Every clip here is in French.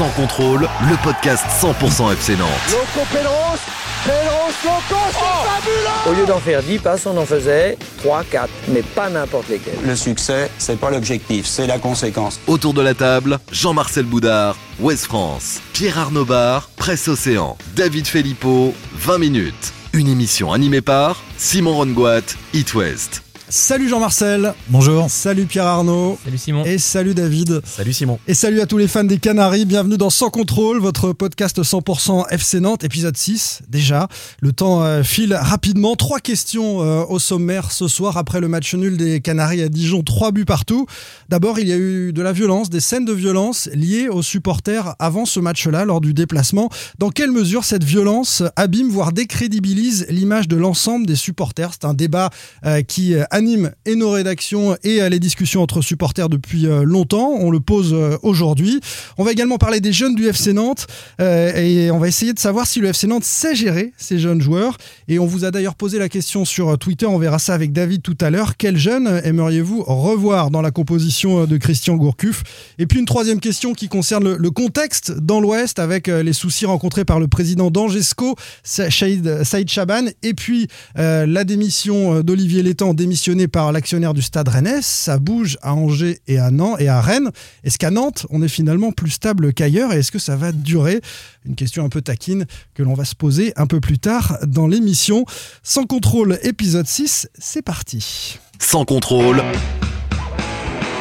Sans contrôle, le podcast 100% FC Nantes. Loco Pedros, Pedros Loco, c'est fabuleux Au lieu d'en faire 10 passes, on en faisait 3, 4, mais pas n'importe lesquels. Le succès, c'est pas l'objectif, c'est la conséquence. Autour de la table, Jean-Marcel Boudard, Ouest France, Pierre Arnaud Bar, Presse Océan, David Filippo, 20 minutes. Une émission animée par Simon Rongoat, It West. Salut Jean-Marcel. Bonjour. Salut Pierre Arnaud. Salut Simon. Et salut David. Salut Simon. Et salut à tous les fans des Canaries. Bienvenue dans Sans Contrôle, votre podcast 100% FC Nantes, épisode 6 déjà. Le temps euh, file rapidement. Trois questions euh, au sommaire ce soir après le match nul des Canaries à Dijon. Trois buts partout. D'abord, il y a eu de la violence, des scènes de violence liées aux supporters avant ce match-là, lors du déplacement. Dans quelle mesure cette violence abîme, voire décrédibilise l'image de l'ensemble des supporters? C'est un débat euh, qui anime et nos rédactions et les discussions entre supporters depuis longtemps. On le pose aujourd'hui. On va également parler des jeunes du FC Nantes euh, et on va essayer de savoir si le FC Nantes sait gérer ces jeunes joueurs. Et on vous a d'ailleurs posé la question sur Twitter, on verra ça avec David tout à l'heure. Quels jeunes aimeriez-vous revoir dans la composition de Christian Gourcuff? Et puis une troisième question qui concerne le, contexte dans l'Ouest avec euh, les soucis rencontrés par le président d'Angesco, Saïd, Chaban, et puis euh, la démission d'Olivier Létang, par l'actionnaire du Stade Rennais. Ça bouge à Angers et à Nantes et à Rennes. Est-ce qu'à Nantes, on est finalement plus stable qu'ailleurs et est-ce que ça va durer? Une question un peu taquine que l'on va se poser un peu plus tard dans l'émission. Sans contrôle, épisode 6, c'est parti. Sans contrôle.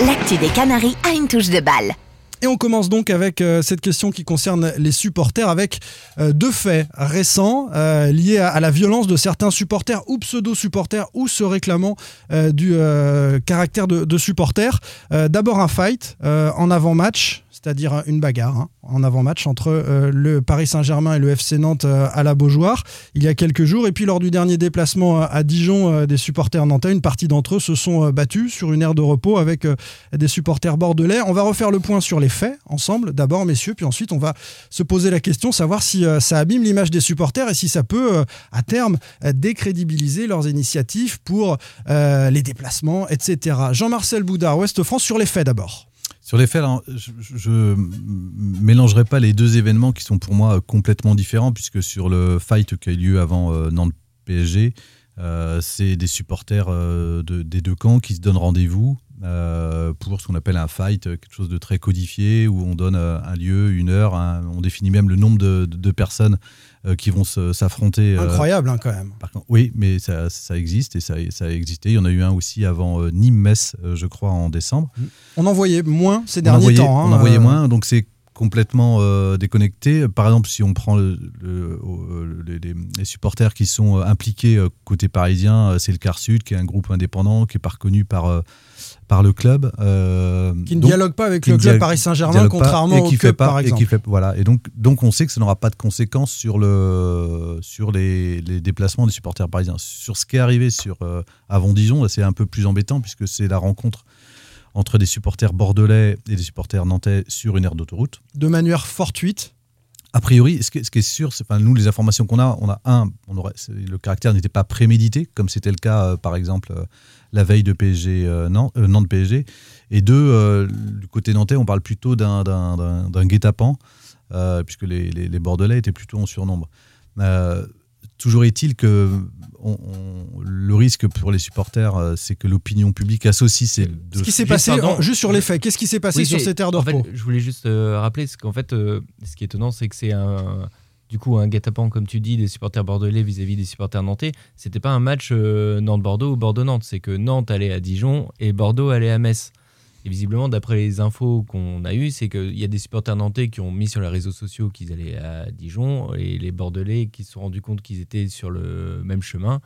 L'actu des Canaries a une touche de balle. Et on commence donc avec euh, cette question qui concerne les supporters, avec euh, deux faits récents euh, liés à, la violence de certains supporters ou pseudo-supporters ou se réclamant du caractère de, de supporters. D'abord un fight en avant-match c'est-à-dire une bagarre hein, en avant-match entre euh, le Paris Saint-Germain et le FC Nantes euh, à la Beaujoire il y a quelques jours. Et puis lors du dernier déplacement à Dijon euh, des supporters nantais, une partie d'entre eux se sont battus sur une aire de repos avec des supporters bordelais. On va refaire le point sur les faits ensemble, d'abord messieurs, puis ensuite on va se poser la question, savoir si ça abîme l'image des supporters et si ça peut à terme décrédibiliser leurs initiatives pour les déplacements, etc. Jean-Marcel Boudard, Ouest France, sur les faits d'abord. Sur les faits, alors, je ne mélangerai pas les deux événements qui sont pour moi complètement différents, puisque sur le fight qui a eu lieu avant euh, Nantes-PSG, euh, c'est des supporters euh, de, des deux camps qui se donnent rendez-vous euh, pour ce qu'on appelle un fight, quelque chose de très codifié, où on donne un lieu, une heure, on définit même le nombre de, personnes qui vont s'affronter. Incroyable hein, quand même. Par contre, oui, mais ça, ça, existe et ça, ça, a existé. Il y en a eu un aussi avant Nîmes-Metz, je crois, en décembre. On en voyait moins ces derniers temps. Hein, on en voyait moins, donc c'est complètement euh, déconnecté. Par exemple, si on prend le, le, le, les, supporters qui sont impliqués euh, côté parisien, c'est le Car Sud, qui est un groupe indépendant, qui est pas reconnu par, euh, par le club. qui ne donc, dialogue pas avec le club Paris Saint-Germain, contrairement au club, pas, par exemple. Et qui fait, voilà. et donc, donc, on sait que ça n'aura pas de conséquences sur, le, sur les, les, déplacements des supporters parisiens. Sur ce qui est arrivé sur, avant Dijon, c'est un peu plus embêtant, puisque c'est la rencontre entre des supporters bordelais et des supporters nantais sur une aire d'autoroute. De manière fortuite a priori, ce qui, est sûr, c'est, enfin, nous, les informations qu'on a, on a un, on aurait, le caractère n'était pas prémédité, comme c'était le cas, euh, par exemple, euh, la veille de PSG, euh, Nantes, Nantes PSG. Et deux, du côté nantais, on parle plutôt d'un, d'un, d'un, d'un guet-apens, puisque les, les, les, Bordelais étaient plutôt en surnombre. Toujours est-il que on, on, le risque pour les supporters, euh, c'est que l'opinion publique associe ces deux. Ce qui s'est passé, pardon, juste sur les faits, qu'est-ce qui s'est passé oui, sur cette aire de en repos fait, Je voulais juste euh, rappeler qu'en fait, euh, ce qui est étonnant, c'est que c'est un, du coup un guet-apens, comme tu dis, des supporters bordelais vis-à-vis des supporters nantais. C'était pas un match euh, Nantes-Bordeaux ou Bordeaux-Nantes, c'est que Nantes allait à Dijon et Bordeaux allait à Metz. Et visiblement, d'après les infos qu'on a eues, c'est qu'il y a des supporters nantais qui ont mis sur les réseaux sociaux qu'ils allaient à Dijon et les Bordelais qui se sont rendus compte qu'ils étaient sur le même chemin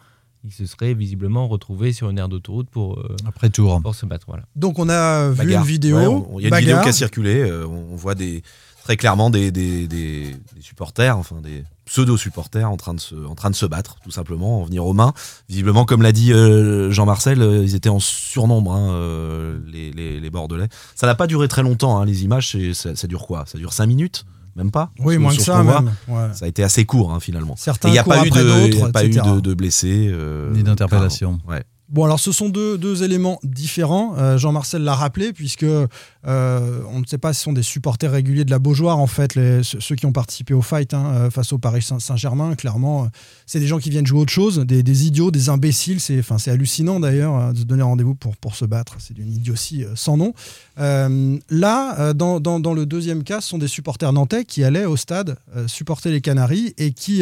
ils se seraient visiblement retrouvés sur une aire d'autoroute pour, euh, Après tour. pour se battre. Voilà. Donc on a vu Bagarre. une vidéo. Ouais, Il y a une bagarre. vidéo qui a circulé. euh, on voit des, très clairement des, des, des- des supporters, enfin des pseudo-supporters en, train de se- en train de se battre, tout simplement, en venir aux mains. Visiblement, comme l'a dit euh, Jean-Marcel, euh, ils étaient en surnombre, hein, euh, les, les, les Bordelais. Ça n'a pas duré très longtemps, hein, les images. Ça, ça dure quoi? Ça dure 5 minutes? Même pas? Oui, moins que ça même. Ouais. Ça a été assez court, hein, finalement. Certains Et il n'y a pas eu après de, pas eu etc. de, de blessés. euh, Ni d'interpellation. Ouais. Bon, alors ce sont deux, deux éléments différents. Euh, Jean-Marcel l'a rappelé, puisque euh, on ne sait pas si ce sont des supporters réguliers de la Beaujoire, en fait, ceux qui ont participé au fight hein, euh, face au Paris Saint- Saint-Germain. Clairement, euh, c'est des gens qui viennent jouer autre chose, des, idiots, des imbéciles. C'est enfin, hallucinant d'ailleurs euh, de se donner rendez-vous pour, pour se battre. C'est d'une idiotie sans nom. Là, dans, dans- le deuxième cas, ce sont des supporters nantais qui allaient au stade supporter les Canaries et qui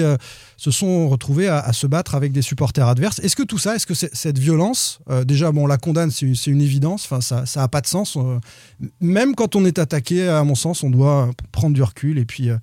se sont retrouvés à, se battre avec des supporters adverses. Est-ce que tout ça, est-ce que cette violence, déjà, bon, on la condamne, c'est une, évidence, ça n'a pas de sens. Même quand on est attaqué, à mon sens, on doit prendre du recul et puis euh,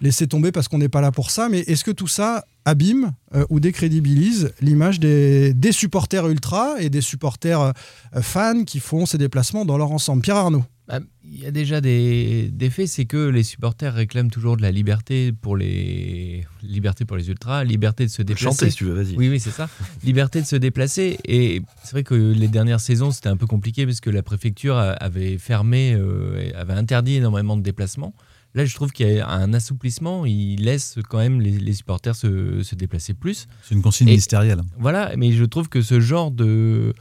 laisser tomber parce qu'on n'est pas là pour ça. Mais est-ce que tout ça abîme euh, ou décrédibilise l'image des, des supporters ultra et des supporters euh, fans qui font ces déplacements dans leur ensemble? Pierre Arnaud Bah, Il y a déjà des, des faits, c'est que les supporters réclament toujours de la liberté pour les liberté pour les ultras, liberté de se déplacer. Chanter si tu veux, vas-y. Oui, oui, c'est ça. Liberté de se déplacer. Et c'est vrai que les dernières saisons, c'était un peu compliqué parce que la préfecture a- avait fermé, euh, avait interdit énormément de déplacements. Là, je trouve qu'il y a un assouplissement. Il laisse quand même les, les supporters se, se déplacer plus. C'est une consigne Et- ministérielle. Voilà, mais je trouve que ce genre de,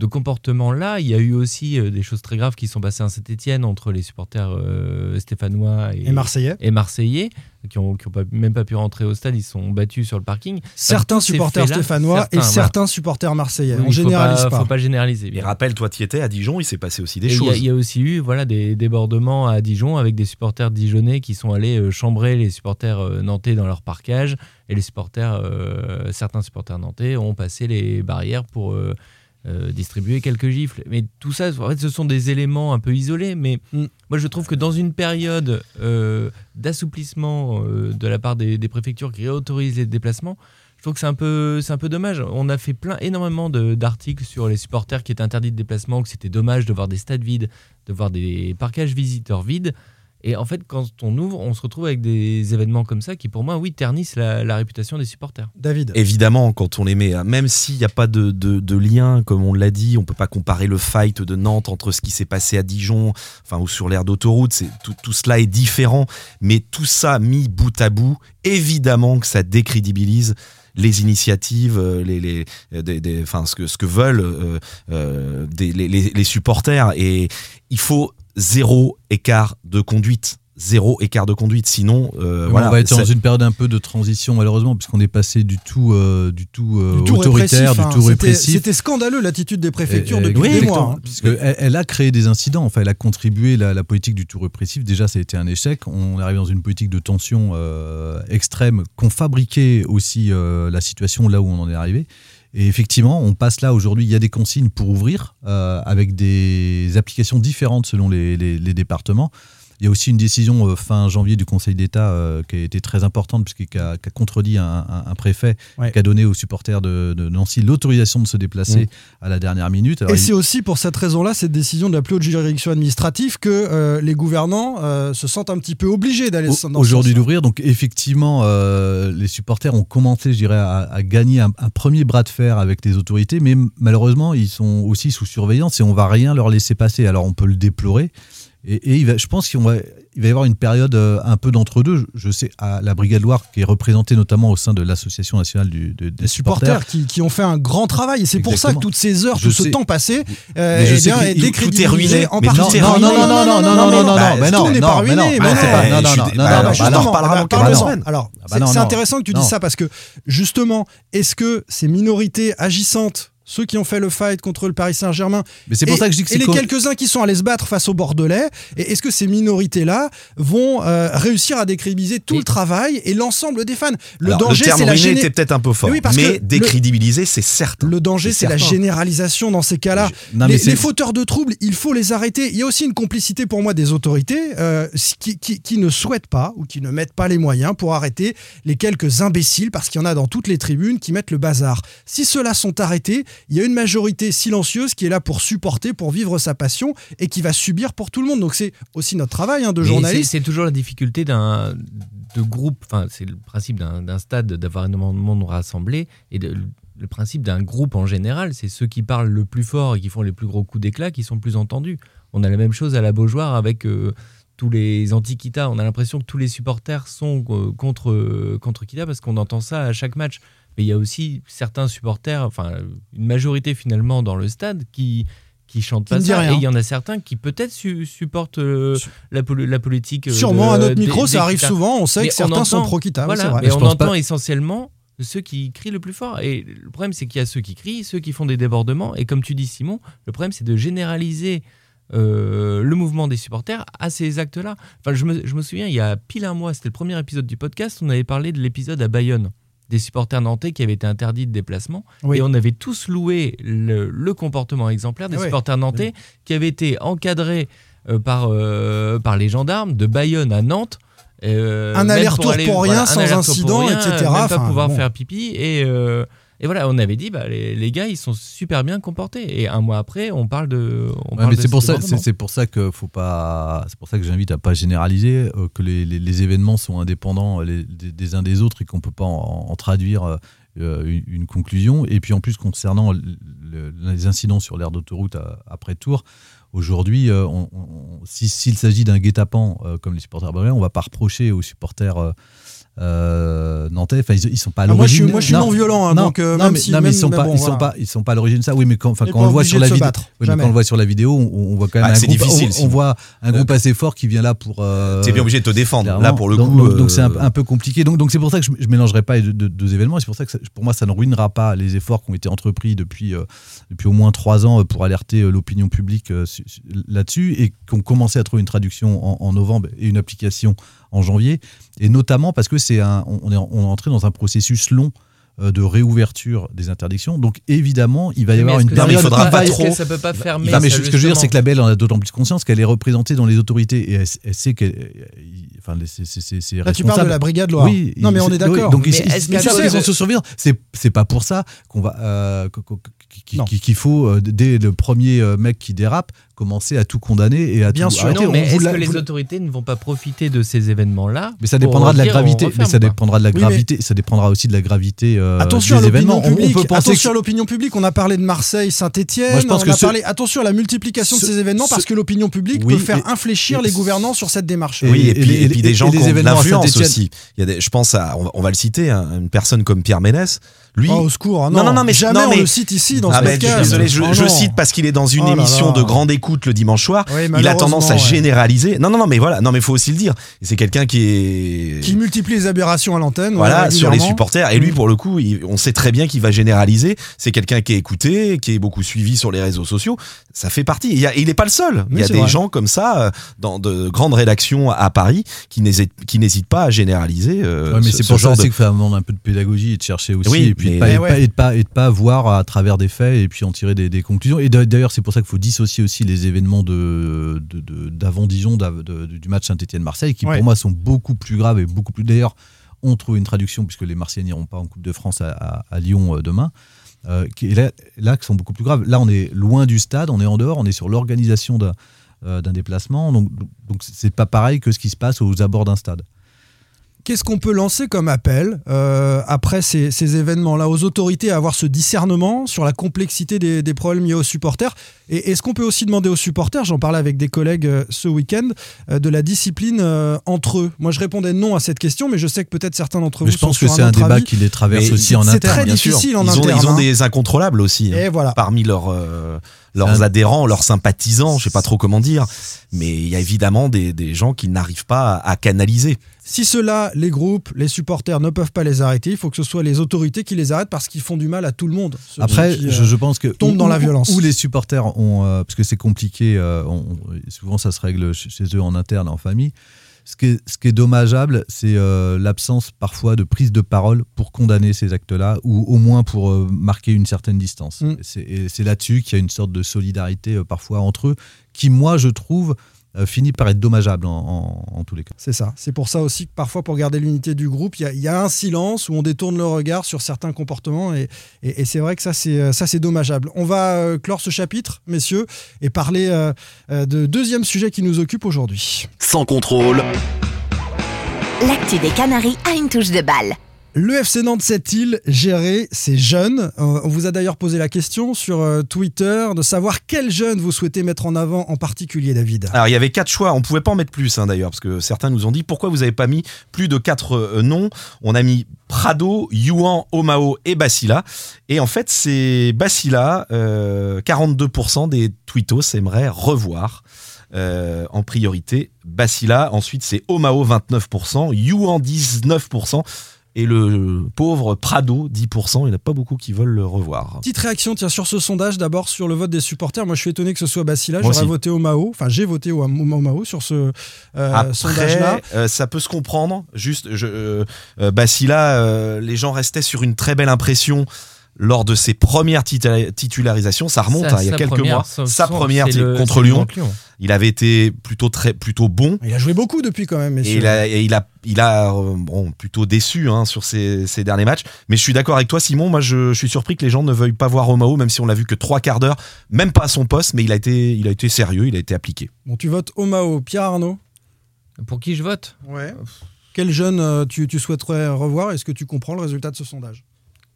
de comportement-là, il y a eu aussi euh, des choses très graves qui sont passées à Saint-Etienne entre les supporters euh, stéphanois et, Et Marseillais. et Marseillais, qui ont, qui ont pas- même pas pu rentrer au stade, ils se sont battus sur le parking. Certains supporters stéphanois et certains, voilà. certains supporters marseillais. Oui, on généralise pas, pas. faut pas généraliser. Bien. rappelle, toi, tu étais à Dijon, il s'est passé aussi des Et choses. Il y, a aussi eu voilà, des débordements à Dijon avec des supporters dijonnais qui sont allés euh, chambrer les supporters euh, nantais dans leur parcage. Et les supporters, euh, certains supporters nantais ont passé les barrières pour euh, distribuer quelques gifles. Mais tout ça, en fait, ce sont des éléments un peu isolés. Mais Mm. moi, je trouve que dans une période euh, d'assouplissement euh, de la part des, des préfectures qui autorisent les déplacements, je trouve que c'est un peu, c'est un peu dommage. On a fait plein, énormément de- d'articles sur les supporters qui étaient interdits de déplacement, que c'était dommage de voir des stades vides, de voir des parcages visiteurs vides. Et en fait, quand on ouvre, on se retrouve avec des événements comme ça qui, pour moi, oui, ternissent la, la réputation des supporters. David. Évidemment, quand on les met, hein, même s'il n'y a pas de, de- de lien, comme on l'a dit, on peut pas comparer le fight de Nantes entre ce qui s'est passé à Dijon, enfin ou sur l'aire d'autoroute. Tout, tout cela est différent, mais tout ça mis bout à bout, évidemment que ça décrédibilise les initiatives, euh, les, les, euh, des- des- enfin, ce, que, ce que veulent euh, euh, des- les, les- les supporters. Et il faut zéro écart de conduite. Zéro écart de conduite. Sinon, euh, voilà. on va être dans une période un peu de transition malheureusement puisqu'on est passé du tout, euh, du tout, euh, Du tout autoritaire, répressif, hein. du tout C'était- répressif. C'était scandaleux l'attitude des préfectures depuis oui, des mois. hein. Puisque elle, elle a créé des incidents, enfin, elle a contribué la, la politique du tout répressif. Déjà, ça a été un échec. On est arrivé dans une politique de tension euh, extrême qu'on fabriquait aussi euh, la situation là où on en est arrivé. Et effectivement, on passe là aujourd'hui. Il y a des consignes pour ouvrir euh, avec des applications différentes selon les, départements. Il y a aussi une décision euh, fin janvier du Conseil d'État euh, qui a été très importante puisqu'il qui a, contredit un, un- un préfet Ouais. qui a donné aux supporters de, de Nancy l'autorisation de se déplacer Mm. à la dernière minute. Alors, Et il- c'est aussi pour cette raison-là, cette décision de la plus haute juridiction administrative, que euh, les gouvernants euh, se sentent un petit peu obligés d'aller aujourd'hui d'ouvrir. Donc effectivement, euh, les supporters ont commencé, je dirais, à, à gagner un, un premier bras de fer avec les autorités, mais malheureusement, ils sont aussi sous surveillance et on va rien leur laisser passer. Alors on peut le déplorer. Et, et il va- je pense qu'il va, il va y avoir une période euh, un peu d'entre-deux. Je, je sais, à la Brigade Loire, qui est représentée notamment au sein de l'Association nationale du- de- des Les supporters qui, qui ont fait un grand travail. Et c'est pour ça que toutes ces heures, Je tout ce temps passé, euh, je eh bien, est décrédibilisé ruiné, en partie. tout est non, ruiné. non, non, non, non, non, non, non, non, Bah, mais non, tout n'est non, pas mais non, ruiné, mais mais non, c'est non. pas- Eh, non, je non, suis non, dé- non, bah, non, bah, non, je bah, t'en non. reparlera dans Ah, bah, quelques non. semaines. Alors, bah c'est non, c'est non. intéressant que tu dises Non. ça parce que justement, est-ce que ces minorités agissantes ceux qui ont fait le fight contre le Paris Saint-Germain. Mais c'est pour et- ça que je dis que c'est les quelques-uns qui sont allés se battre face aux Bordelais. Et est-ce que ces minorités-là vont euh, réussir à décrédibiliser tout le travail et l'ensemble des fans? Le Alors, danger, c'est la était peut-être un peu fort, Mais oui, parce que mais le- décrédibiliser, c'est certain. Le danger, c'est la généralisation dans ces cas-là. Mais les, fauteurs de troubles, il faut les arrêter. Il y a aussi une complicité pour moi des autorités euh, qui, qui- qui ne souhaitent pas ou qui ne mettent pas les moyens pour arrêter les quelques imbéciles, parce qu'il y en a dans toutes les tribunes qui mettent le bazar. Si ceux-là sont arrêtés, il y a une majorité silencieuse qui est là pour supporter, pour vivre sa passion et qui va subir pour tout le monde. Donc c'est aussi notre travail hein, de journaliste. c'est- toujours la difficulté d'un de groupe, enfin c'est le principe d'un d'un stade d'avoir énormément de monde rassemblé et de- le principe d'un groupe en général, c'est ceux qui parlent le plus fort et qui font les plus gros coups d'éclat qui sont le plus entendus. On a la même chose à la Beaujoire avec euh, tous les anti-Kita. On a l'impression que tous les supporters sont euh, contre, euh, contre Kita parce qu'on entend ça à chaque match. Mais il y a aussi certains supporters, enfin une majorité finalement dans le stade qui qui chantent Qui pas ça. rien. Et il y en a certains qui peut-être su- supportent euh, la, poli- la politique. euh, Sûrement de- à notre micro, des ça arrive souvent. On sait Mais que certains sont entend- pro-Kita. Voilà, mais Je on entend pas- essentiellement ceux qui crient le plus fort. Et le problème, c'est qu'il y a ceux qui crient, ceux qui font des débordements. Et comme tu dis, Simon, le problème, c'est de généraliser euh, le mouvement des supporters à ces actes-là. Enfin, je me, je me souviens, il y a pile un mois, c'était le premier épisode du podcast, on avait parlé de l'épisode à Bayonne des supporters nantais qui avaient été interdits de déplacement. Oui. Et on avait tous loué le, le comportement exemplaire des Ah supporters nantais qui avaient été encadrés euh, par, euh, par les gendarmes de Bayonne à Nantes. euh, Un aller-retour aller- pour rien, sans incident, etc. Même pas Enfin, pouvoir bon. faire pipi. Et, et voilà, on avait dit, bah, les, les gars, ils sont super bien comportés. Et un mois après, on parle de. Ouais, de c'est pour ça, débordements. c'est c'est pour ça que faut pas, c'est pour ça que j'invite à pas généraliser, euh, que les, les- les événements sont indépendants les- des, des uns des autres et qu'on peut pas en, en traduire euh, euh, une, une conclusion. Et puis en plus concernant le- le- les incidents sur l'aire d'autoroute à- après Tours, aujourd'hui, euh, on- si- s'il s'agit d'un guet-apens euh, comme les supporters on va pas reprocher aux supporters. Euh, euh, nantais, enfin ils, ils sont pas à Ah, moi, je suis- l'origine. moi, je suis non violent, hein, non, donc, euh, non, même mais, si- non, mais même- ils sont mais pas, bon, ils sont voilà. pas, ils sont pas à l'origine de ça. Oui, mais quand, quand on le voit sur la vidéo, oui, quand on le voit sur la vidéo, on, on voit quand même Ah, un c'est groupe, difficile, on, voit un groupe assez fort qui vient là pour. euh, T'es bien obligé de te défendre. clairement. Là, pour le donc, coup. donc- c'est un, euh, un peu compliqué. Donc donc c'est pour ça que je, je mélangerai pas les deux, deux- deux événements. C'est pour ça que ça- pour moi ça ne ruinera pas les efforts qui ont été entrepris depuis euh, depuis au moins trois ans euh, pour alerter euh, l'opinion publique euh, su- su- là-dessus et qu'on commençait à trouver une traduction en, en novembre et une application en janvier. Et notamment parce que c'est un, on est, on est entré dans un processus long euh, de réouverture des interdictions. Donc évidemment, il va y Mais avoir une période. il pas- y- est-ce que ça peut pas fermer non, mais ça, ce que je veux dire, c'est que la Belle en a d'autant plus conscience qu'elle est représentée dans les autorités et elle, elle sait qu'elle. Enfin, c'est Là, tu parles de la brigade Loire. Oui. Non, il- mais on est d'accord. Donc, Mais ils- est-ce. C'est c'est pas pour ça qu'on va euh, qu- qu'il faut euh, dès le premier mec qui dérape commencer à tout condamner et à Bien tout sûr. arrêter. Non, On mais vous est-ce l'a- que les autorités ne vont pas profiter de ces événements-là mais ça dépendra de la on gravité. Mais ça dépendra de la Oui, mais- gravité. Ça dépendra aussi de la gravité euh, Attention à des l'opinion événements. On- publique. On peut penser attention que- à l'opinion publique. On a parlé de Marseille, Saint-Etienne. Moi, je pense on que a ce- parlé. Attention à la multiplication de ce- ces événements parce ce- que l'opinion publique Oui, peut faire et- infléchir et- les gouvernants sur cette démarche. Oui, et, et puis, les- et puis des gens qui ont de à l'influence Saint-Étienne. aussi. Il y a des, je pense à, on va, on va le citer, hein, une personne comme Pierre Ménès. Lui, Oh, au secours. hein, Non, non, non, mais- jamais non, on mais- le cite ici dans Ah ce ben, je suis podcast. désolé, je, Oh je cite parce qu'il est dans une Oh là émission là. de grande écoute le dimanche soir. Oui, il a tendance à ouais. généraliser. Non, non, non, mais voilà, non, mais faut aussi le dire. C'est quelqu'un qui est Qui multiplie les aberrations à l'antenne. voilà ouais, sur les supporters. Et lui, Mm. pour le coup, il- on sait très bien qu'il va généraliser. C'est quelqu'un qui est écouté, qui est beaucoup suivi sur les réseaux sociaux. Ça fait partie. Il y a- il n'est pas le seul. Il y a des vrai. gens comme ça euh, dans de grandes rédactions à Paris qui n'hésitent pas à généraliser. euh, Ouais, mais ce- c'est ce pour ça aussi de- qu'il faut demander un peu de pédagogie et de chercher aussi, Et de pas, et de ouais. pas, et de pas, et de pas voir à travers des faits et puis en tirer des, des conclusions. Et d'a- d'ailleurs, c'est pour ça qu'il faut dissocier aussi les événements de, d'avant Dijon, du match Saint-Etienne-Marseille, qui Ouais. pour moi sont beaucoup plus graves et beaucoup plus. D'ailleurs, on trouve une traduction puisque les Marseillais n'iront pas en Coupe de France à, à- à Lyon euh, demain. euh, qui là, là, qui sont beaucoup plus graves. Là, on est loin du stade, on est en dehors, on est sur l'organisation d'un, euh, déplacement. Donc, donc c'est pas pareil que ce qui se passe aux abords d'un stade. Qu'est-ce qu'on peut lancer comme appel euh, après ces, ces événements-là? Aux autorités à avoir ce discernement sur la complexité des, des problèmes liés aux supporters? Et est-ce qu'on peut aussi demander aux supporters, j'en parlais avec des collègues euh, ce week-end, euh, de la discipline entre eux? Moi, je répondais non à cette question, mais je sais que peut-être certains d'entre vous Mais je sont pense que c'est un débat avis. qui les traverse Mais aussi en c'est interne. très bien sûr. difficile en ils ont, interne, Ils ont hein. des incontrôlables aussi. hein, Et voilà. parmi leurs euh, leurs C'est adhérents, leurs sympathisants, je sais pas trop comment dire, mais il y a évidemment des, des gens qui n'arrivent pas à canaliser. Si cela, les groupes, les supporters ne peuvent pas les arrêter, il faut que ce soit les autorités qui les arrêtent parce qu'ils font du mal à tout le monde. Après, qui, euh, je, je pense que tombent où- dans la violence. Où les supporters ont, euh, parce que c'est compliqué, euh, on- souvent ça se règle chez eux en interne, en famille. Ce qui est, ce qui est dommageable, c'est euh, l'absence parfois de prise de parole pour condamner ces actes-là, ou au moins pour euh, marquer une certaine distance. Mm. Et c'est- là-dessus qu'il y a une sorte de solidarité euh, parfois entre eux, qui moi je trouve euh, finit par être dommageable en, en- en tous les cas. C'est ça. C'est pour ça aussi que parfois, pour garder l'unité du groupe, il y a- il y, a un silence où on détourne le regard sur certains comportements. Et, et- et c'est vrai que ça, c'est euh, ça, c'est dommageable. On va euh, clore ce chapitre, messieurs, et parler euh, de deuxième sujet qui nous occupe aujourd'hui. Sans contrôle, L'actu des Canaries a une touche de balle. Le FC Nantes sait-il gérer ses jeunes Euh, On vous a d'ailleurs posé la question sur euh, Twitter de savoir quels jeunes vous souhaitez mettre en avant en particulier, David. Alors il y avait quatre choix, on pouvait pas en mettre plus hein, d'ailleurs, parce que certains nous ont dit pourquoi vous avez pas mis plus de quatre euh, noms? On a mis Prado, Yuan, Omao et Basila. Et en fait c'est Basila, euh, 42% des tweetos aimeraient revoir. en priorité, Basila. Ensuite, c'est Omao 29%, Yuan 19% et le pauvre Prado 10%. Il n'y en a pas beaucoup qui veulent le revoir. Petite réaction tiens, sur ce sondage, d'abord sur le vote des supporters. Moi, je suis étonné que ce soit Basila. Moi J'aurais voté au Mao. Enfin, j'ai voté au, Mao sur ce euh, sondage-là. Euh, ça peut se comprendre. Juste, je, Basila, euh, les gens restaient sur une très belle impression lors de ses premières titularisations. Ça remonte Sa- hein, il y a quelques première, mois. Sa son- première le- contre Lyon. Il avait été plutôt très plutôt bon. Il a joué beaucoup depuis quand même, Et messieurs. il a, et il a, il a euh, bon, plutôt déçu hein, sur ses, ses derniers matchs. Mais je suis d'accord avec toi, Simon. Moi, je, je suis surpris que les gens ne veuillent pas voir Omao, même si on l'a vu que trois quarts d'heure, même pas à son poste, mais il a été, il a été sérieux, il a été appliqué. Bon, tu votes au Mao. Pierre Arnaud Pour qui je vote? Ouais. Quel jeune euh, tu, tu souhaiterais revoir? Est-ce que tu comprends le résultat de ce sondage?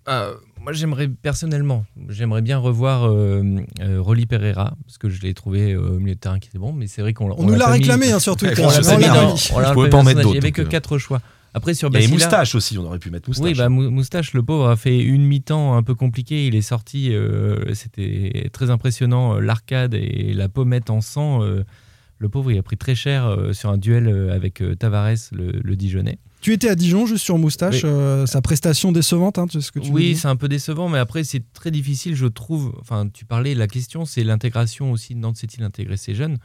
Ah, moi, j'aimerais personnellement, j'aimerais bien revoir euh, euh, Rolly Pereira parce que je l'ai trouvé euh, au milieu de terrain qui était bon, mais c'est vrai qu'on On nous l'a réclamé hein, sur Twitter. on l'a je pas en mettre sondage. Il y d'autres, avait que euh. quatre choix. Après sur Il y Moustache aussi, on aurait pu mettre Moustache. Oui, bah, Mou- Moustache, le pauvre, a fait une mi-temps un peu compliquée. Il est sorti, euh, c'était très impressionnant. L'arcade et la pommette en sang. euh, le pauvre, il a pris très cher euh, sur un duel avec euh, Tavares, le, le Dijonais. Tu étais à Dijon, juste sur Moustache. Oui. euh, sa prestation décevante, hein, ce que tu Oui, c'est un peu décevant, mais après, c'est très difficile, je trouve. Enfin, tu parlais, la question, c'est l'intégration aussi. Nantes sait-il intégrer ces jeunes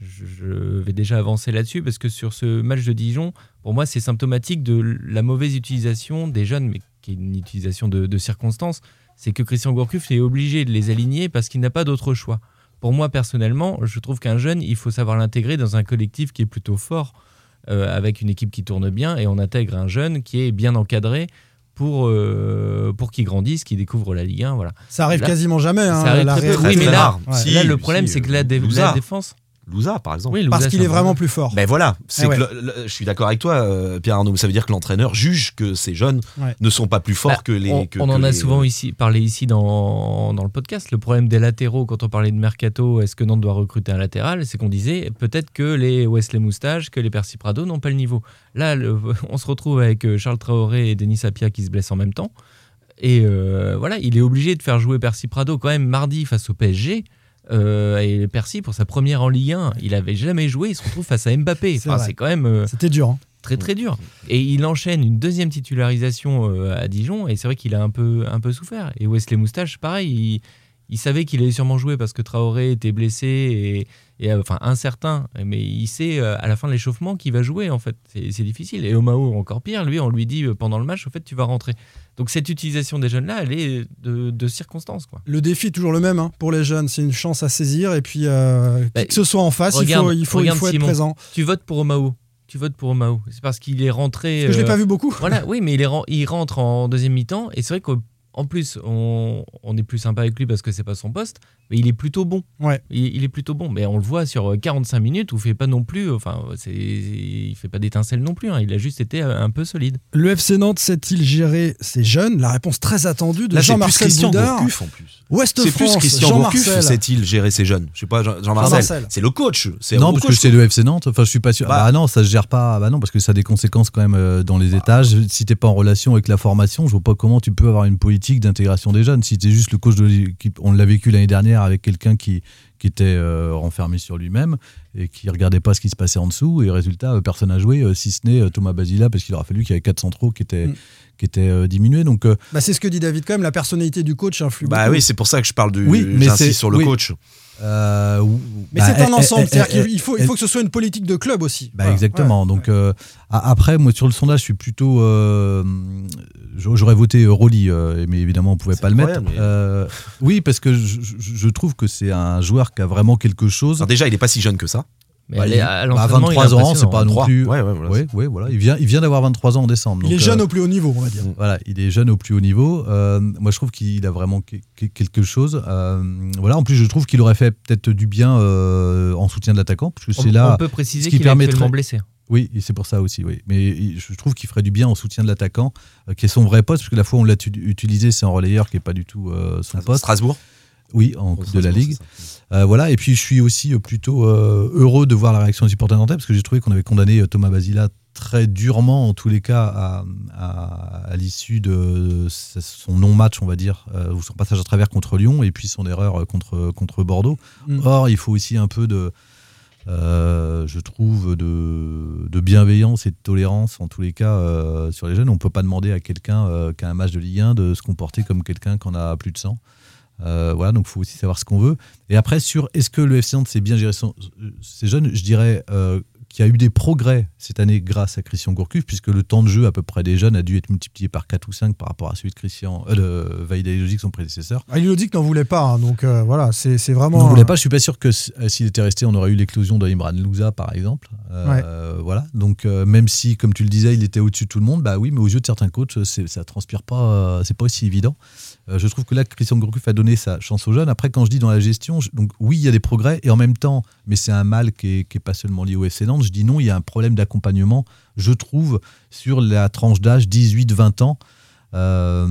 je, je vais déjà avancer là-dessus parce que sur ce match de Dijon, pour moi, c'est symptomatique de la mauvaise utilisation des jeunes, mais qui est une utilisation de, de circonstances. C'est que Christian Gourcuff est obligé de les aligner parce qu'il n'a pas d'autre choix. Pour moi, personnellement, je trouve qu'un jeune, il faut savoir l'intégrer dans un collectif qui est plutôt fort, euh, avec une équipe qui tourne bien, et on intègre un jeune qui est bien encadré pour, euh, pour qu'il grandisse, qu'il découvre la Ligue 1. Voilà. Ça arrive Là- quasiment jamais. hein, ça arrive la très peu. Oui, mais là, rare. Ouais. Si, là, le si, problème, c'est que la, dé- Louza. la défense. Louza, par exemple. Oui, Louza, Parce qu'il est vraiment plus fort. Ben voilà, c'est Eh ouais. que le- le- je suis d'accord avec toi, euh, Pierre Arnaud. Ça veut dire que l'entraîneur juge que ces jeunes Ouais. ne sont pas plus forts Bah, que les. on que- on que en a les- souvent ici, parlé ici dans, dans le podcast. Le problème des latéraux, quand on parlait de mercato, est-ce que Nantes doit recruter un latéral? C'est qu'on disait peut-être que les Wesley Moustache, que les Percy Prado n'ont pas le niveau. Là, le- on se retrouve avec euh, Charles Traoré et Denis Sapia qui se blessent en même temps. Et euh, voilà, il est obligé de faire jouer Percy Prado quand même mardi face au PSG. Euh, et Percy, pour sa première en Ligue 1, il avait jamais joué. Il se retrouve face à Mbappé. C'est Enfin, quand même. euh, C'était dur. hein. très très dur. Et il enchaîne une deuxième titularisation euh, à Dijon et c'est vrai qu'il a un peu, un peu souffert. Et Wesley Moustache, pareil, il, il savait qu'il allait sûrement jouer parce que Traoré était blessé et, et, euh, enfin incertain, mais il sait euh, à la fin de l'échauffement qu'il va jouer en fait. C'est difficile. Et Omao encore pire, lui on lui dit euh, pendant le match, en fait tu vas rentrer. Donc cette utilisation des jeunes là, elle est de, de circonstance quoi. Le défi est toujours le même hein, pour les jeunes. C'est une chance à saisir. Et puis, euh, Bah, qui que ce soit en face, regarde- il faut, il faut, il faut être Simon. présent. Tu votes pour Omao. Tu votes pour Omao. C'est parce qu'il est rentré. Parce que je l'ai euh, pas vu beaucoup. Voilà, oui, mais il, est il rentre en deuxième mi-temps et c'est vrai qu'en plus, on, on est plus sympa avec lui parce que c'est pas son poste, mais il est plutôt bon. Ouais. Il, il est plutôt bon, mais on le voit sur 45 minutes où il fait pas non plus, enfin, il fait pas d'étincelle non plus. hein, il a juste été euh, un peu solide. Le FC Nantes sait-il gérer ses jeunes? La réponse très attendue de plus Jean-Marcel Christian Boudard. Gourcuff en plus. Ouest C'est plus France, Christian Gourcuff, Jean-Marcel. sait-il gérer ces jeunes? Je sais pas, Jean- Jean-Marcel. Jean-Marcel. C'est le coach. C'est Non, parce que c'est le FC Nantes. Enfin, je suis pas sûr. Bah. Bah, non, ça se gère pas. Bah non, parce que ça a des conséquences quand même euh, dans les étages. Si t'es pas en relation avec la formation, je vois pas comment tu peux avoir une politique d'intégration des jeunes. Si c'était juste le coach de l'équipe, on l'a vécu l'année dernière avec quelqu'un qui, qui était euh, renfermé sur lui-même et qui regardait pas ce qui se passait en dessous. Et résultat, euh, personne n'a joué, euh, si ce n'est euh, Thomas Basila, parce qu'il aura fallu qu'il y avait quatre centraux qui étaient, Mm. qui étaient euh, diminués. Donc, euh, Bah, c'est ce que dit David quand même, la personnalité du coach influe Bah beaucoup. oui, c'est pour ça que je parle du. Oui, mais c'est- sur le oui. coach. euh, Mais bah, c'est un elle- ensemble, c'est-à-dire qu'il faut, il faut que ce soit une politique de club aussi. Bah Voilà, exactement. ouais. Donc euh, après, moi sur le sondage, je suis plutôt. euh, j'a- J'aurais voté Rolly, euh, mais évidemment on pouvait pas le mettre. mais- Euh, oui, parce que je trouve que c'est un joueur qui a vraiment quelque chose. Alors déjà, il est pas si jeune que ça. Mais Bah, elle il- est à bah, l'entraînement, il est 23 ans, c'est pas non 23. plus. Ouais, ouais, voilà. Ouais, ouais, voilà. Il vient, il vient d'avoir 23 ans en décembre. Il est jeune euh, au plus haut niveau, on va dire. Voilà, il est jeune au plus haut niveau. Euh, moi, je trouve qu'il a vraiment que- que- quelque chose. Euh, voilà. En plus, je trouve qu'il aurait fait peut-être du bien euh, en soutien de l'attaquant, parce que On, c'est là. on peut préciser qu'il est permettrait- blessé. Oui, et c'est pour ça aussi, oui. Mais je trouve qu'il ferait du bien en soutien de l'attaquant, euh, qui est son vrai poste, parce que la fois où on l'a utilisé, c'est en relayeur qui n'est pas du tout euh, son poste. Strasbourg. Oui, en Coupe de la Ligue. ça. Euh, voilà, et puis je suis aussi euh, plutôt euh, heureux de voir la réaction des supporters nantais, parce que j'ai trouvé qu'on avait condamné Thomas Basila très durement, en tous les cas, à, à- à l'issue de son non-match, on va dire, euh, ou son passage à travers contre Lyon, et puis son erreur contre, contre Bordeaux. Mm. Or, il faut aussi un peu de, euh, je trouve, de, de bienveillance et de tolérance, en tous les cas, euh, sur les jeunes. On ne peut pas demander à quelqu'un euh, qui a un match de Ligue 1 de se comporter comme quelqu'un qui en a plus de 100. Euh, voilà, donc il faut aussi savoir ce qu'on veut. Et après, sur est-ce que le FC Nantes s'est bien géré son- ses jeunes, je dirais euh, qu'il y a eu des progrès cette année grâce à Christian Gourcuff, puisque le temps de jeu à peu près des jeunes a dû être multiplié par 4 ou 5 par rapport à celui de Christian euh, de Vaïda son prédécesseur. Ah, il dit n'en voulait pas, hein, donc euh, voilà, c'est vraiment. On ne voulait pas, je suis pas sûr que s'il était resté, on aurait eu l'éclosion de Imran Louza, par exemple. Voilà. Donc, même si, comme tu le disais, il était au-dessus de tout le monde, bah oui, mais aux yeux de certains coachs, ça transpire pas, c'est pas aussi évident. Euh, je trouve que là, Christian Gourcuff a donné sa chance aux jeunes. Après, quand je dis dans la gestion, oui, il y a des progrès, et en même temps, mais c'est un mal qui est, qui est pas seulement lié au FC Nantes, je dis non, il y a un problème d'accompagnement, je trouve, sur la tranche d'âge 18-20 ans, euh,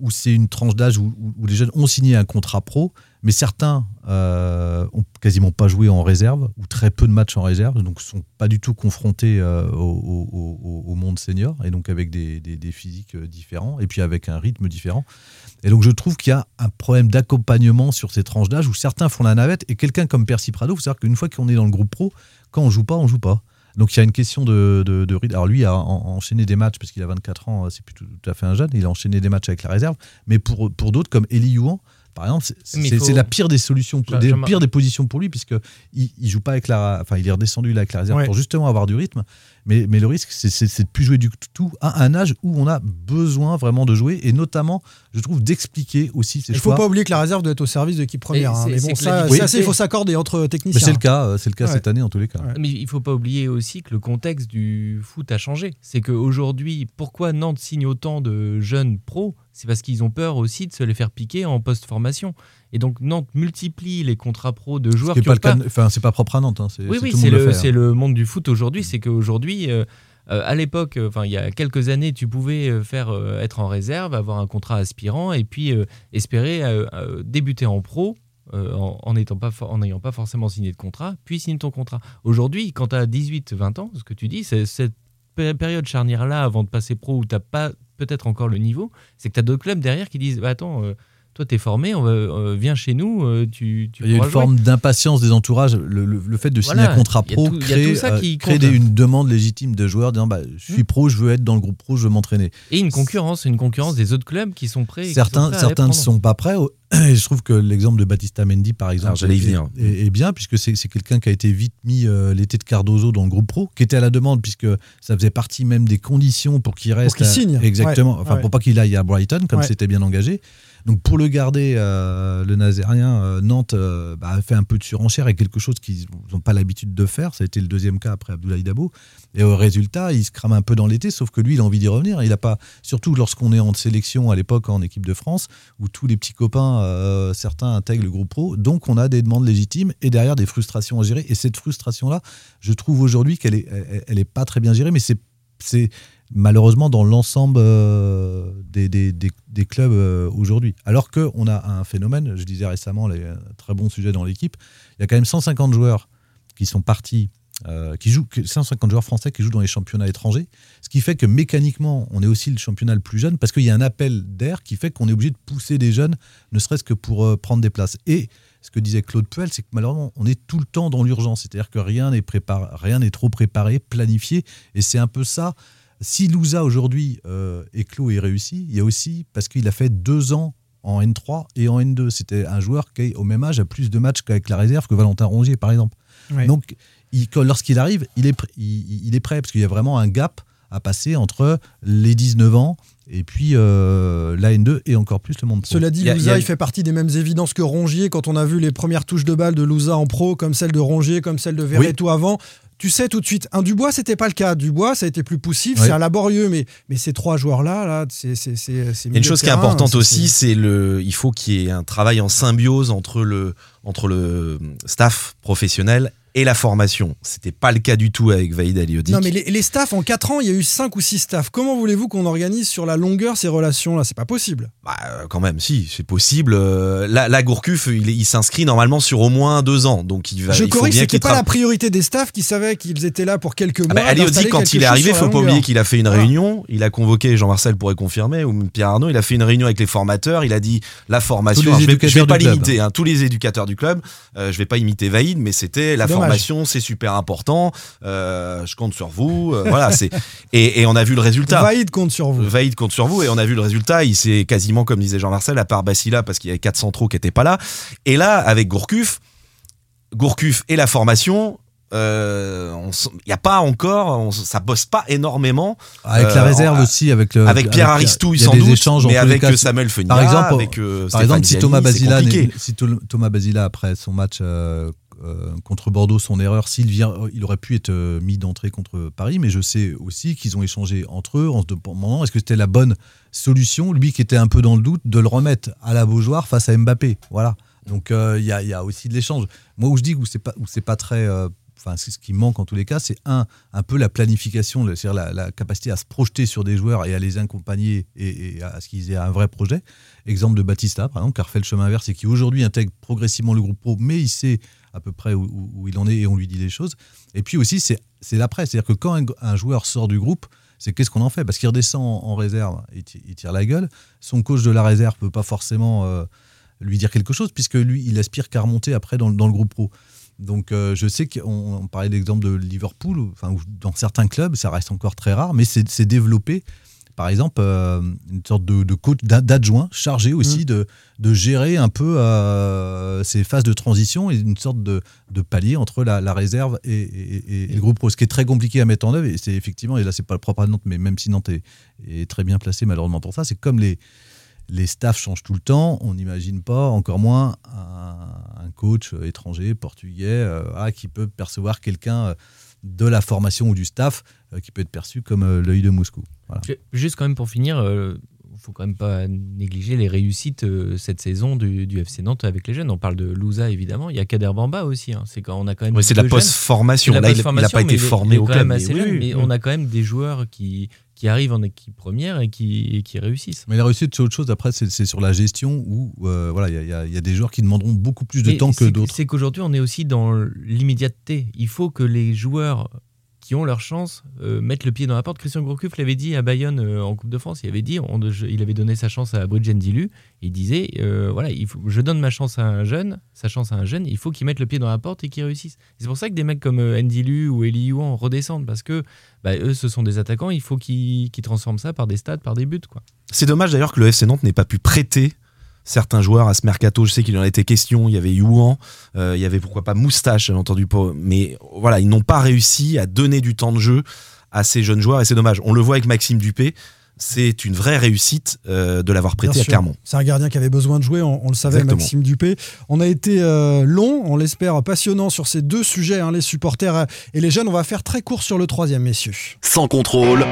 où c'est une tranche d'âge où les jeunes ont signé un contrat pro, mais certains euh, ont quasiment pas joué en réserve, ou très peu de matchs en réserve, donc sont pas du tout confrontés euh, au, monde senior, et donc avec des, physiques euh, différents, et puis avec un rythme différent. Et donc je trouve qu'il y a un problème d'accompagnement sur ces tranches d'âge, où certains font la navette, et quelqu'un comme Percy Prado, faut savoir qu'une fois qu'on est dans le groupe pro, quand on joue pas, on joue pas. Donc il y a une question de, de, de rythme. Alors lui a en- enchaîné des matchs parce qu'il a 24 ans, c'est plus tout, tout à fait un jeune. Il a enchaîné des matchs avec la réserve. Mais pour, pour d'autres comme Eli Youan, par exemple, c'est- faut- la pire des solutions, Jean- des pire des positions pour lui puisque il, il joue pas avec la, enfin il est redescendu là avec la réserve Ouais. pour justement avoir du rythme. Mais, mais le risque, c'est- de plus jouer du tout à un âge où on a besoin vraiment de jouer et notamment, je trouve, d'expliquer aussi ses Il faut choix. pas oublier que la réserve doit être au service de l'équipe première. hein, mais bon, ça, il faut s'accorder entre techniciens. c'est le cas, euh, c'est le cas Ouais. cette année en tous les cas. Ouais. Mais il faut pas oublier aussi que le contexte du foot a changé. C'est qu'aujourd'hui, pourquoi Nantes signe autant de jeunes pros C'est parce qu'ils ont peur aussi de se les faire piquer en post-formation. Et donc Nantes multiplie les contrats pros de joueurs qui est qui pas pas... Enfin, c'est pas propre à Nantes. hein, c'est- Oui, c'est oui, c'est le, le c'est hein. le monde du foot aujourd'hui. C'est qu'aujourd'hui, euh, euh, à l'époque, euh, enfin il y a quelques années, tu pouvais faire euh, être en réserve, avoir un contrat aspirant et puis espérer débuter en pro. en n'ayant pas, en forcément signé de contrat, puis signer ton contrat. Aujourd'hui, quand tu as 18-20 ans, ce que tu dis, c'est cette pé- période charnière-là avant de passer pro où tu n'as pas peut-être encore le niveau, c'est que tu as d'autres clubs derrière qui disent bah, Attends, euh, toi, tu es formé, on va, euh, viens chez nous, euh, tu, tu Il y a une jouer. forme d'impatience des entourages. Le, le- le fait de signer Voilà, un contrat pro tout- crée, euh, crée des- une demande légitime de joueurs disant bah, Je suis pro, je veux être dans le groupe pro, je veux m'entraîner. Et une concurrence, une concurrence des autres clubs qui sont prêts. sont Certains, prêts certains ne sont pas prêts. Et je trouve que l'exemple de Batista Mendy, par exemple, Alors, est- venir. est, est bien, puisque c'est quelqu'un qui a été vite mis euh, l'été de Cardozo dans le groupe pro, qui était à la demande, puisque ça faisait partie même des conditions pour qu'il reste. qu'il à- signe. Exactement. Ouais, Enfin, ouais. pour pas qu'il aille à Brighton, comme Ouais. c'était bien engagé. Donc, pour le garder, euh, le Nazérien, euh, Nantes euh, bah, a fait un peu de surenchère et quelque chose qu'ils n'ont pas l'habitude de faire. Ça a été le deuxième cas après Abdoulaye Dabo. Et au résultat, il se crame un peu dans l'été, sauf que lui, il a envie d'y revenir. Il a pas, surtout lorsqu'on est en sélection à l'époque en équipe de France, où tous les petits copains, certains intègrent le groupe pro. Donc, on a des demandes légitimes et derrière des frustrations à gérer. Et cette frustration-là, je trouve aujourd'hui qu'elle est, elle, elle pas très bien gérée, mais c'est malheureusement dans l'ensemble euh, des, des- des- clubs euh, aujourd'hui. Alors qu'on a un phénomène, je disais récemment, un très bon sujet dans l'équipe, il y a quand même 150 joueurs qui sont partis euh, qui joue, 150 joueurs français qui jouent dans les championnats étrangers, ce qui fait que mécaniquement, on est aussi le championnat le plus jeune parce qu'il y a un appel d'air qui fait qu'on est obligé de pousser des jeunes, ne serait-ce que pour prendre des places. Et ce que disait Claude Puel, c'est que malheureusement, on est tout le temps dans l'urgence, c'est-à-dire que rien n'est préparé, rien n'est trop préparé, planifié, et c'est un peu ça. Si Louza aujourd'hui euh, est clos et réussi, il y a aussi parce qu'il a fait deux ans en N3 et en N2. C'était un joueur qui, au même âge, a plus de matchs qu'avec la réserve que Valentin Rongier, par exemple. Donc, lorsqu'il arrive, il est, pr- il, il est prêt, parce qu'il y a vraiment un gap à passer entre les 19 ans et puis euh, la N2 et encore plus le monde pro. Cela dit, Il y a- Louza, il y a- il fait partie des mêmes évidences que Rongier. Quand on a vu les premières touches de balle de Louza en pro, comme celle de Rongier, comme celle de Verreto avant, tu sais tout de suite. Un Dubois, c'était pas le cas. Dubois, ça a été plus poussif, c'est un laborieux, mais, mais ces trois joueurs-là, là, c'est une chose qui est importante aussi, c'est le, il faut qu'il y ait un travail en symbiose entre le, entre le staff professionnel et la formation. C'était pas le cas du tout avec Vaïd Aliodic. Non, mais les, les staffs, en 4 ans, il y a eu 5 ou 6 staffs. Comment voulez-vous qu'on organise sur la longueur ces relations-là? C'est pas possible. Bah, euh, quand même, si, c'est possible. Euh, Là, là, Gourcuff, il, s'inscrit normalement sur au moins deux ans, donc il va. Je il corrige, c'était pas la priorité des staffs qui savaient qu'ils étaient là pour quelques mois. Ah bah, Aliodic, d'installer quand il est arrivé, faut pas oublier qu'il a fait une Voilà. réunion. Il a convoqué Jean-Marcel pourrait confirmer ou Pierre Arnaud. Il a fait une réunion avec les formateurs. Il a dit la formation. Alors, je vais, je vais pas l'imiter. hein, tous les éducateurs du club. Euh, je vais pas imiter Vaïd, mais c'était la dommage. formation, c'est super important. Euh, je compte sur vous. euh, voilà, c'est et, et on a vu le résultat. Vaïd compte sur vous. Vaïd compte sur vous et on a vu le résultat. Il s'est quasiment, comme disait Jean-Marcel, à part Bassila parce qu'il y avait quatre centraux qui étaient pas là. Et là, avec Gourcuff, Gourcuff et la formation, euh, il n'y a pas encore, on, ça bosse pas énormément. Avec la Euh, réserve en- aussi, avec le. avec Pierre Aristouille il y a sans des doute, échanges mais avec cas. euh, Samuel Fenia, Par exemple, avec euh, Par Stéphane exemple, si Thomas Basila, si Thomas après son match euh, euh, contre Bordeaux, son erreur, s'il vient, il aurait pu être euh, mis d'entrée contre Paris, mais je sais aussi qu'ils ont échangé entre eux en se demandant est-ce que c'était la bonne solution, lui qui était un peu dans le doute, de le remettre à la Beaujoire face à Mbappé. Voilà. Donc euh, il y, y a aussi de l'échange. Moi où je dis où c'est pas où c'est pas très euh, Enfin, ce qui manque en tous les cas, c'est un, un peu la planification, c'est-à-dire la, capacité à se projeter sur des joueurs et à les accompagner et, à ce qu'ils aient un vrai projet. Exemple de Batista, par exemple, qui a refait le chemin inverse et qui aujourd'hui intègre progressivement le groupe pro, mais il sait à peu près où, il en est et on lui dit les choses. Et puis aussi, c'est l'après, c'est-à-dire que quand un, joueur sort du groupe, c'est qu'est-ce qu'on en fait? Parce qu'il redescend en, réserve, il, ti- il tire la gueule. Son coach de la réserve peut pas forcément euh, lui dire quelque chose, puisque lui, il aspire qu'à remonter après dans le groupe pro. Donc euh, je sais qu'on on parlait d'exemple de Liverpool, ou- enfin, où dans certains clubs, ça reste encore très rare, mais c'est développé. Par exemple, euh, une sorte de, de coach, d'a- d'adjoint chargé aussi de, de gérer un peu euh, ces phases de transition et une sorte de, de palier entre la, la réserve et, et- et- et le groupe pro. Ce qui est très compliqué à mettre en œuvre, et c'est effectivement, et là c'est pas le propre à Nantes, mais même si Nantes est, est très bien placé malheureusement pour ça, c'est comme les, les staffs changent tout le temps, on n'imagine pas, encore moins, un, un coach étranger, portugais, euh, voilà, qui peut percevoir quelqu'un euh, de la formation ou du staff euh, qui peut être perçu comme euh, l'œil de Moscou. Voilà. Juste quand même pour finir, il faut quand même pas négliger les réussites euh, cette saison du, du FC Nantes avec les jeunes. On parle de Louza évidemment, il y a Kader Bamba aussi. hein. C'est quand on a quand même. Oui, c'est de la post-formation. Là, il- il a post-formation, pas été formé au club, mais oui, jeune, oui, mais oui. on a quand même des joueurs qui, qui arrivent en équipe première et qui, et qui réussissent. Mais la réussite, c'est autre chose. Après, c'est sur la gestion où euh, voilà, il y a- y, y des joueurs qui demanderont beaucoup plus de Mais temps que d'autres. C'est qu'aujourd'hui, on est aussi dans l'immédiateté. Il faut que les joueurs qui ont leur chance euh, mettent le pied dans la porte. Christian Gourcuff l'avait dit à Bayonne euh, en Coupe de France. Il avait dit, il avait donné sa chance à Bridget Dilu. Il disait, euh, voilà, je donne ma chance à un jeune, sa chance à un jeune. Il faut qu'il mette le pied dans la porte et qu'il réussisse. C'est pour ça que des mecs comme euh, Ndilu ou Eli Youan redescendent parce que bah, eux, ce sont des attaquants. Il faut qu'ils transforment ça par des stats, par des buts. C'est dommage d'ailleurs que le FC Nantes n'ait pas pu prêter certains joueurs à ce mercato. Je sais qu'il en a été question. Il y avait Youan, euh, il y avait pourquoi pas Moustache, j'avais entendu. pas- Mais voilà, ils n'ont pas réussi à donner du temps de jeu à ces jeunes joueurs et c'est dommage. On le voit avec Maxime Dupé. C'est une vraie réussite euh, de l'avoir prêté Bien à sûr. Clermont. C'est un gardien qui avait besoin de jouer, on, on le savait, Exactement. Maxime Dupé. On a été euh, long, on l'espère passionnant sur ces deux sujets, hein, les supporters et les jeunes. On va faire très court sur le troisième, messieurs. Sans contrôle.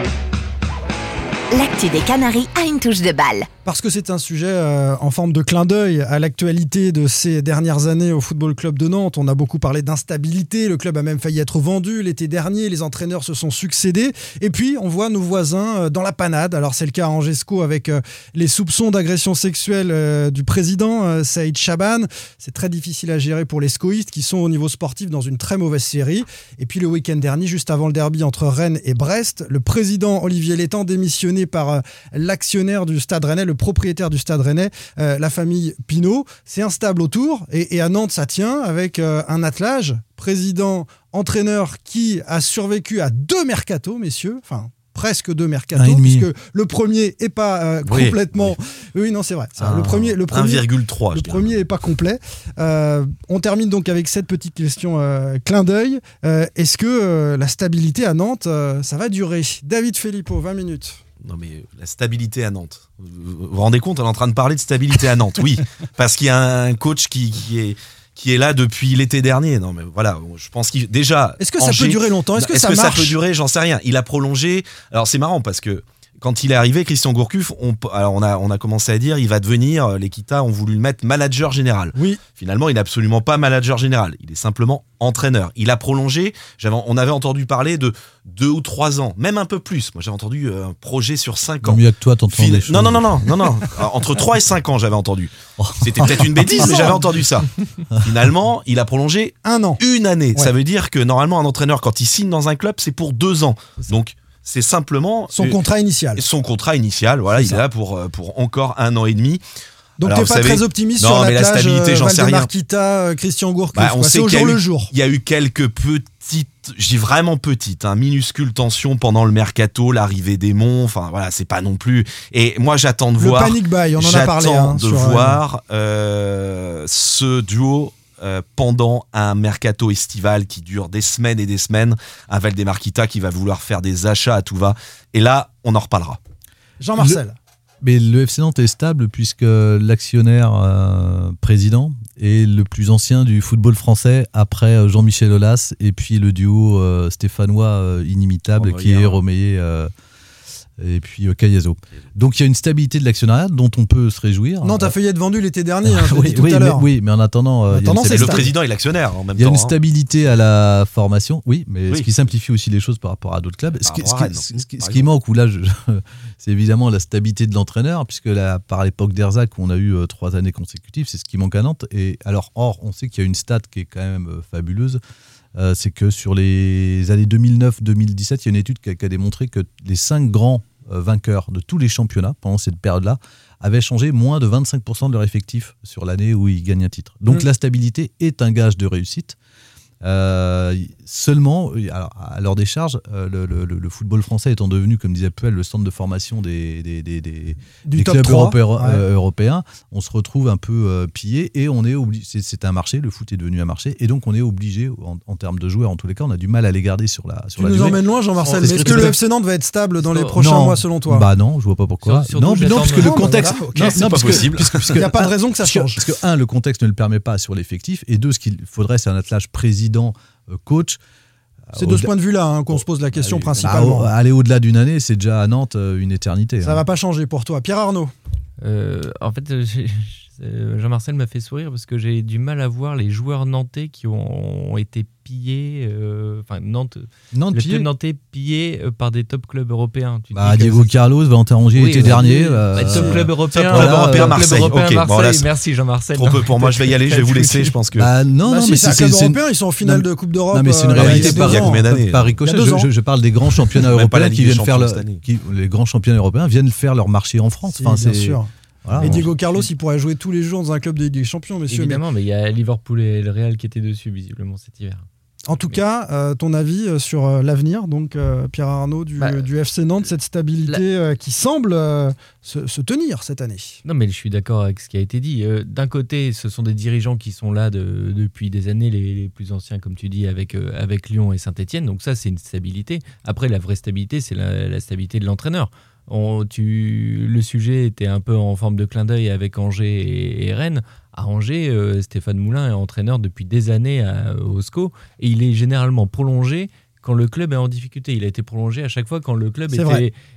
L'actu des Canaries a une touche de balle. Parce que c'est un sujet euh, en forme de clin d'œil à l'actualité de ces dernières années au Football Club de Nantes. On a beaucoup parlé d'instabilité, le club a même failli être vendu l'été dernier, les entraîneurs se sont succédés. Et puis on voit nos voisins euh, dans la panade. Alors c'est le cas à Angesco avec euh, les soupçons d'agression sexuelle du président Saïd Chaban. C'est très difficile à gérer pour les scoïstes qui sont au niveau sportif dans une très mauvaise série. Et puis le week-end dernier, juste avant le derby entre Rennes et Brest, le président Olivier Létang démissionné par l'actionnaire du Stade Rennais, le propriétaire du Stade Rennais, euh, la famille Pinault. C'est instable autour et, et à Nantes ça tient avec euh, un attelage président entraîneur qui a survécu à deux mercatos, messieurs. Enfin presque deux demi. puisque le premier est pas euh, Oui, complètement. Oui, non, c'est vrai. Un- le premier, le premier, 1,3. le premier est pas complet. Euh, on termine donc avec cette petite question euh, clin d'œil. Est-ce que la stabilité à Nantes, ça va durer? David Filippo, 20 minutes. Non mais la stabilité à Nantes. Vous vous rendez compte, on est en train de parler de stabilité à Nantes. Oui, parce qu'il y a un coach qui, qui est qui est là depuis l'été dernier. Non mais voilà, je pense qu'il déjà. Est-ce que ça peut durer longtemps? Est-ce que ça ça marche? peut durer? J'en sais rien. Il a prolongé. Alors c'est marrant parce que quand il est arrivé, Christian Gourcuff, on, alors on a on a commencé à dire il va devenir euh, l'Equita ont voulu le mettre manager général. Oui. Finalement, il n'est absolument pas manager général. Il est simplement entraîneur. Il a prolongé. On avait entendu parler de deux ou trois ans, même un peu plus. Moi, j'avais entendu euh, un projet sur cinq ans. Mieux que toi, t'entends Fin- des choses. Non, non, non, non, non, non. Entre 3 et 5 ans, j'avais entendu. C'était peut-être une bêtise, mais j'avais entendu ça. Finalement, il a prolongé Un an. une année. Ouais. Ça veut dire que normalement, un entraîneur, quand il signe dans un club, c'est pour deux ans. Donc, c'est simplement Son contrat initial. son contrat initial. Voilà, il ça. est là pour, euh, pour encore un an et demi. Donc t'es pas savez- très optimiste Non, sur mais la stabilité, euh, j'en sais rien. Kita, euh, Christian Gourcuff. Bah, on sait au jour eu- le jour. Il y a eu quelques petites, je dis vraiment petites, hein, minuscules tensions pendant le mercato, l'arrivée des monts. Enfin voilà, c'est pas non plus. Et moi, j'attends de Le voir. panic buy, on en a parlé. J'attends hein, de sur, euh, voir euh, ce duo euh, pendant un mercato estival qui dure des semaines et des semaines. Un Valdemar Kita qui va vouloir faire des achats à tout va. Et là, on en reparlera. Jean-Marcel. Mais le FC Nantes est stable puisque l'actionnaire euh, président est le plus ancien du football français après euh, Jean-Michel Aulas et puis le duo euh, stéphanois euh, inimitable Romeyer. qui est euh, et puis euh, Cayazo. Donc il y a une stabilité de l'actionnariat dont on peut se réjouir. Non, t'as failli être vendu l'été dernier, hein, je oui, dit tout oui, à mais, l'heure. oui, mais en attendant, euh, attendant, c'est Et le président est l'actionnaire en même il y a temps. une hein. stabilité à la formation, oui, mais Oui. ce qui simplifie aussi les choses par rapport à d'autres clubs. Ce qui, ce Rennes, ce ce qui manque, ou là, c'est évidemment la stabilité de l'entraîneur, puisque là, par l'époque d'Erzac, on a eu euh, trois années consécutives, c'est ce qui manque à Nantes. Et alors, or, on sait qu'il y a une stat qui est quand même euh, fabuleuse. Euh, c'est que sur les années 2009-2017, il y a une étude qui a, qui a démontré que les cinq grands euh, vainqueurs de tous les championnats pendant cette période-là avaient changé moins de 25% de leur effectif sur l'année où ils gagnent un titre. Donc Mm. la stabilité est un gage de réussite. Euh, seulement, alors, à l'heure des charges, euh, le, le- le- le football français étant devenu, comme disait Puel, le centre de formation des, des, des- des- Du des top clubs 3, européens, ouais. euh, européens, on se retrouve un peu euh, pillé et on est obligé. C'est, un marché, le foot est devenu un marché, et donc on est obligé, en, en termes de joueurs, en tous les cas, on a du mal à les garder sur la sur Tu la nous durée. emmènes loin, Jean-Marcel. Est-ce ce que que le FC Nantes va être stable dans les prochains Non. mois, selon toi? Bah non, je vois pas pourquoi. Sur- non, non, parce que le bah contexte. voilà, ok. non, C'est non, pas parce possible. Il n'y a pas de raison que ça change. Parce que, un, le contexte ne le permet pas sur l'effectif, et deux, ce qu'il faudrait, c'est un attelage président, euh, coach. C'est de ce point de vue-là hein, qu'on se pose la question Allez, principalement. bah, au- aller au-delà d'une année, c'est déjà à Nantes euh, une éternité. Ça hein. va pas changer pour toi. Pierre Arnaud. Euh, en fait, euh, euh, Jean-Marcel m'a fait sourire parce que j'ai du mal à voir les joueurs nantais qui ont, ont été pillés, euh, enfin Nantes, Nantes, le pillé. nantais pillé euh, par des top clubs européens. Tu Bah, Diego c'est- Carlos, Valentin Rongier Oui, l'été bah, dernier. oui. euh, Bah, top club européen, club voilà, européen, top club Marseille. européen, bon, Marseille. là, Merci Jean-Marcel. Trop peu pour moi, je vais y aller, je vais vous laisser, je pense que. Bah, non, Bah non, si, mais c'est européen, ils sont en finale Non, de Coupe d'Europe. Non, mais c'est une euh, réalité il y a par, ricochet. Je, parle des grands championnats européens qui viennent faire les grands championnats européens viennent faire leur marché en France. Bien c'est- sûr. Voilà, Et Diego Carlos, il pourrait jouer tous les jours dans un club de Ligue des Champions, messieurs. Évidemment, mais il y a Liverpool et le Real qui étaient dessus visiblement cet hiver. En tout cas, euh, ton avis euh, sur euh, l'avenir, donc euh, Pierre Arnaud du, Bah, du FC Nantes, cette stabilité qui semble se, se tenir cette année. Non, mais je suis d'accord avec ce qui a été dit. D'un côté, ce sont des dirigeants qui sont là de- depuis des années, les, les plus anciens, comme tu dis, avec, avec Lyon et Saint-Etienne. Donc ça, c'est une stabilité. Après, la vraie stabilité, c'est la, la stabilité de l'entraîneur. On- tu- le sujet était un peu en forme de clin d'œil avec Angers et, et Rennes. À Angers, euh, Stéphane Moulin est entraîneur depuis des années à, au SCO et il est généralement prolongé quand le club est en difficulté. Il a été prolongé à chaque fois quand le club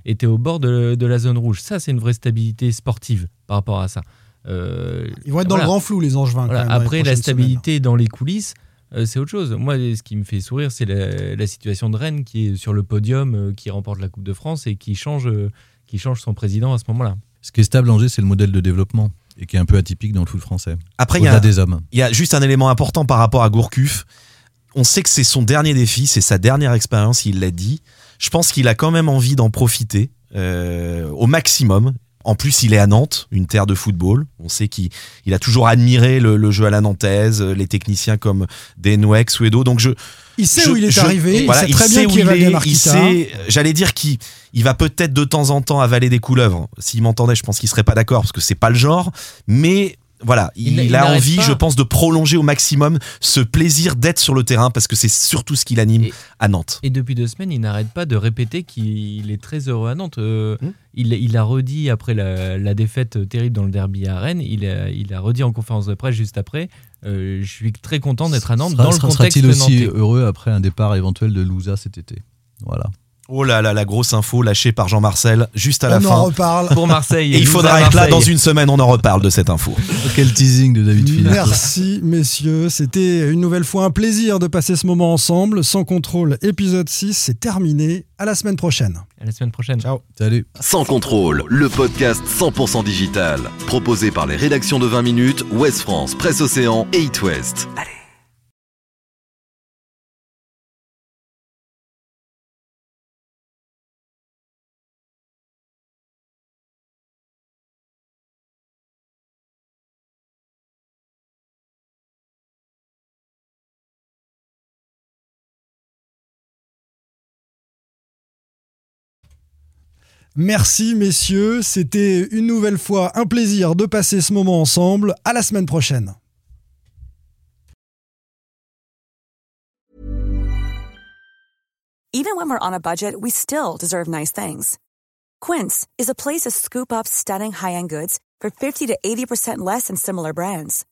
était, au bord de, de la zone rouge. Ça, c'est une vraie stabilité sportive par rapport à ça. Euh, Ils vont être dans voilà. le grand flou, les Angevins. Voilà, Après, la stabilité dans les coulisses, euh, c'est autre chose. Moi, ce qui me fait sourire, c'est la, la situation de Rennes qui est sur le podium, euh, qui remporte la Coupe de France et qui change, euh, qui change son président à ce moment-là. Ce qui est stable, Angers, c'est le modèle de développement et qui est un peu atypique dans le foot français. Après, il y, a, des hommes. il y a juste un élément important par rapport à Gourcuff. On sait que c'est son dernier défi, c'est sa dernière expérience, il l'a dit. Je pense qu'il a quand même envie d'en profiter euh, au maximum. En plus, il est à Nantes, une terre de football. On sait qu'il il a toujours admiré le, le jeu à la nantaise, les techniciens comme Denouek, Suedo. Donc je, Il sait je- où il est je- arrivé, voilà, il sait très bien où qui il est, il sait, j'allais dire qu'il il va peut-être de temps en temps avaler des couleuvres. S'il m'entendait, je pense qu'il serait pas d'accord parce que c'est pas le genre. Mais voilà, il, Il- il a envie, pas. je pense, de prolonger au maximum ce plaisir d'être sur le terrain parce que c'est surtout ce qui l'anime Et- à Nantes. Et depuis deux semaines, il n'arrête pas de répéter qu'il est très heureux à Nantes. Euh, Hmm. il, il a redit après la, la défaite terrible dans le derby à Rennes, il a, il a redit en conférence de presse juste après euh, Je suis très content d'être à Nantes Sera- dans le sera- contexte Sera-t-il aussi nantais. heureux après un départ éventuel de Louza cet été? Voilà. Oh là là, la grosse info lâchée par Jean-Marcel juste à la On en fin. reparle. Pour Marseille. Et il faudra être là dans une semaine, on en reparle de cette info. Quel teasing de David Philippe. Merci messieurs, c'était une nouvelle fois un plaisir de passer ce moment ensemble. Sans contrôle, épisode 6, c'est terminé. À la semaine prochaine. À la semaine prochaine. Ciao. Salut. Sans contrôle, le podcast 100% digital. Proposé par les rédactions de 20 minutes, Ouest France, Presse Océan et It West. Merci messieurs, c'était une nouvelle fois un plaisir de passer ce moment ensemble. À la semaine prochaine. Even when we're on a budget, we still deserve nice things. Quince is a place to scoop up stunning high-end goods for 50 to 80% less than similar brands.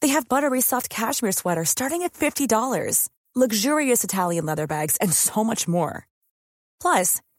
They have buttery soft cashmere sweaters starting at $50, luxurious Italian leather bags, and so much more. Plus,